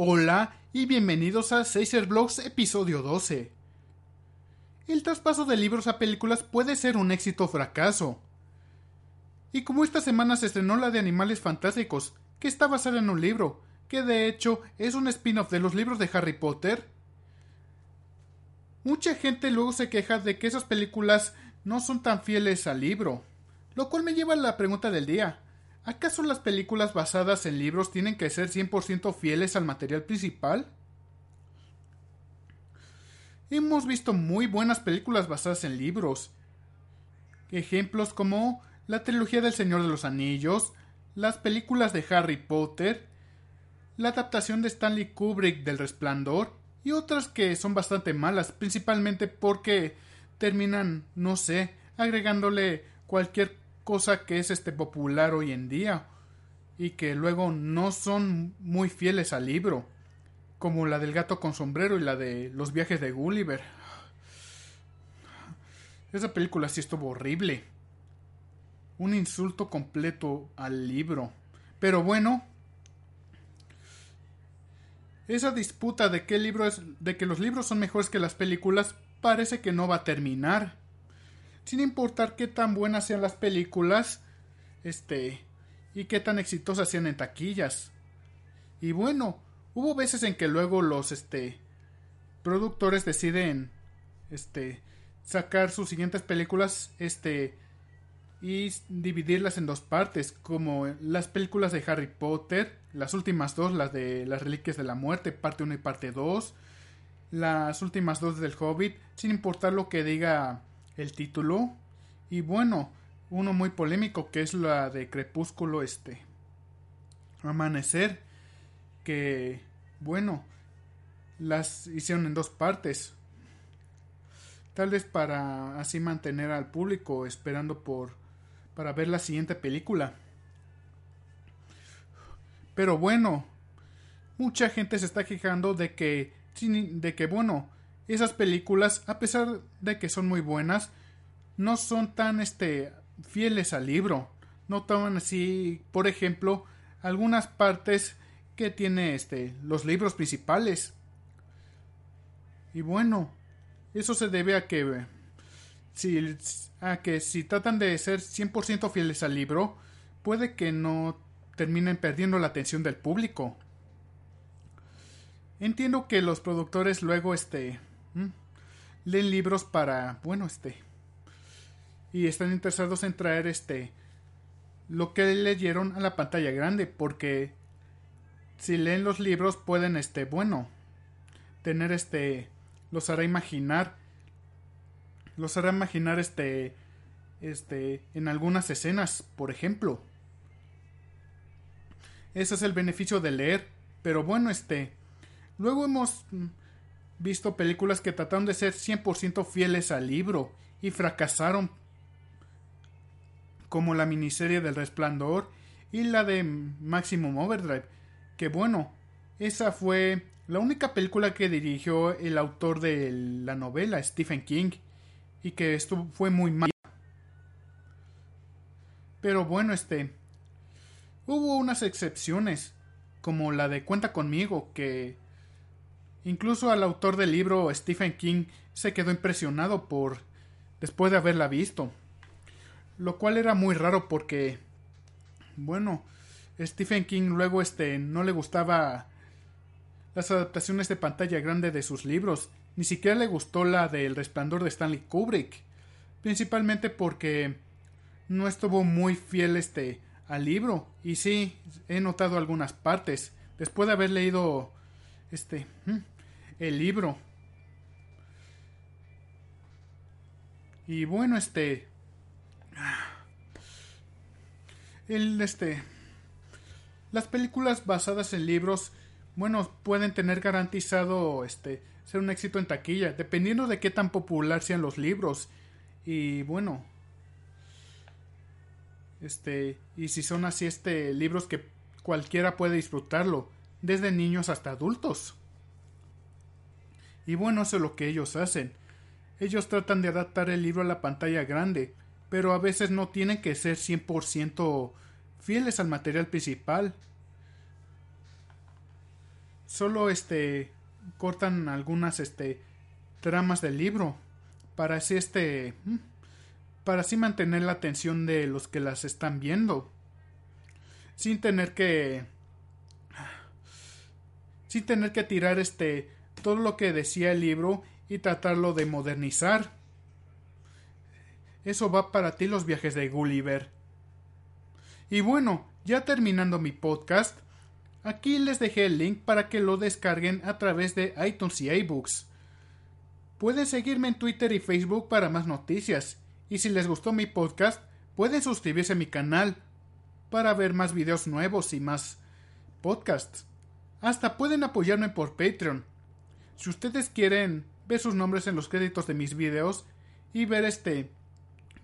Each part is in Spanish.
Hola y bienvenidos a Seiser Blogs episodio 12. El traspaso de libros a películas puede ser un éxito o fracaso. Y como esta semana se estrenó la de Animales Fantásticos, que está basada en un libro, que de hecho es un spin-off de los libros de Harry Potter, mucha gente luego se queja de que esas películas no son tan fieles al libro. Lo cual me lleva a la pregunta del día. ¿Acaso las películas basadas en libros tienen que ser 100% fieles al material principal? Hemos visto muy buenas películas basadas en libros. Ejemplos como la trilogía del Señor de los Anillos, las películas de Harry Potter, la adaptación de Stanley Kubrick del Resplandor y otras que son bastante malas, principalmente porque terminan, no sé, agregándole cualquier cosa que es este popular hoy en día y que luego no son muy fieles al libro, como la del gato con sombrero y la de los viajes de Gulliver. Esa película sí estuvo horrible. Un insulto completo al libro. Pero bueno, esa disputa de qué libro es, de que los libros son mejores que las películas, parece que no va a terminar sin importar qué tan buenas sean las películas, este, y qué tan exitosas sean en taquillas. Y bueno, hubo veces en que luego los, este, productores deciden, este, sacar sus siguientes películas, este, y dividirlas en dos partes, como las películas de Harry Potter, las últimas dos, las de las Reliquias de la Muerte, parte 1 y parte 2, las últimas dos del Hobbit, sin importar lo que diga el título. Y bueno, uno muy polémico que es la de Crepúsculo este. Amanecer. Que bueno, las hicieron en dos partes. Tal vez para así mantener al público esperando por para ver la siguiente película. Pero bueno, mucha gente se está quejando de que de que bueno, esas películas, a pesar de que son muy buenas, no son tan este fieles al libro. No toman así, por ejemplo, algunas partes que tiene este los libros principales. Y bueno, eso se debe a que si a que si tratan de ser 100% fieles al libro, puede que no terminen perdiendo la atención del público. Entiendo que los productores luego este leen libros para, bueno, este, y están interesados en traer este, lo que leyeron a la pantalla grande, porque si leen los libros pueden, este, bueno, tener este, los hará imaginar, los hará imaginar este, este, en algunas escenas, por ejemplo. Ese es el beneficio de leer, pero bueno, este, luego hemos visto películas que trataron de ser 100% fieles al libro y fracasaron, como la miniserie del Resplandor y la de Maximum Overdrive, que bueno, esa fue la única película que dirigió el autor de la novela, Stephen King, y que esto fue muy mal. Pero bueno, este hubo unas excepciones, como la de Cuenta conmigo, que Incluso al autor del libro, Stephen King, se quedó impresionado por después de haberla visto. Lo cual era muy raro porque bueno, Stephen King luego este no le gustaba las adaptaciones de pantalla grande de sus libros, ni siquiera le gustó la del Resplandor de Stanley Kubrick, principalmente porque no estuvo muy fiel este al libro. Y sí he notado algunas partes. Después de haber leído este el libro. Y bueno, este. El este. Las películas basadas en libros, bueno, pueden tener garantizado este ser un éxito en taquilla, dependiendo de qué tan popular sean los libros. Y bueno. Este. Y si son así, este. libros que cualquiera puede disfrutarlo. Desde niños hasta adultos. Y bueno, eso es lo que ellos hacen. Ellos tratan de adaptar el libro a la pantalla grande, pero a veces no tienen que ser 100% fieles al material principal. solo este cortan algunas este tramas del libro para así este mm, para así mantener la atención de los que las están viendo sin tener que sin tener que tirar este todo lo que decía el libro y tratarlo de modernizar. Eso va para ti los viajes de Gulliver. Y bueno, ya terminando mi podcast, aquí les dejé el link para que lo descarguen a través de iTunes y iBooks. Pueden seguirme en Twitter y Facebook para más noticias. Y si les gustó mi podcast, pueden suscribirse a mi canal para ver más videos nuevos y más podcasts. Hasta pueden apoyarme por Patreon. Si ustedes quieren ver sus nombres en los créditos de mis videos y ver este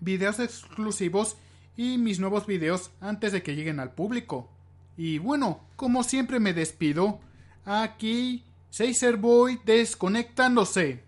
videos exclusivos y mis nuevos videos antes de que lleguen al público. Y bueno, como siempre me despido. Aquí Boy desconectándose.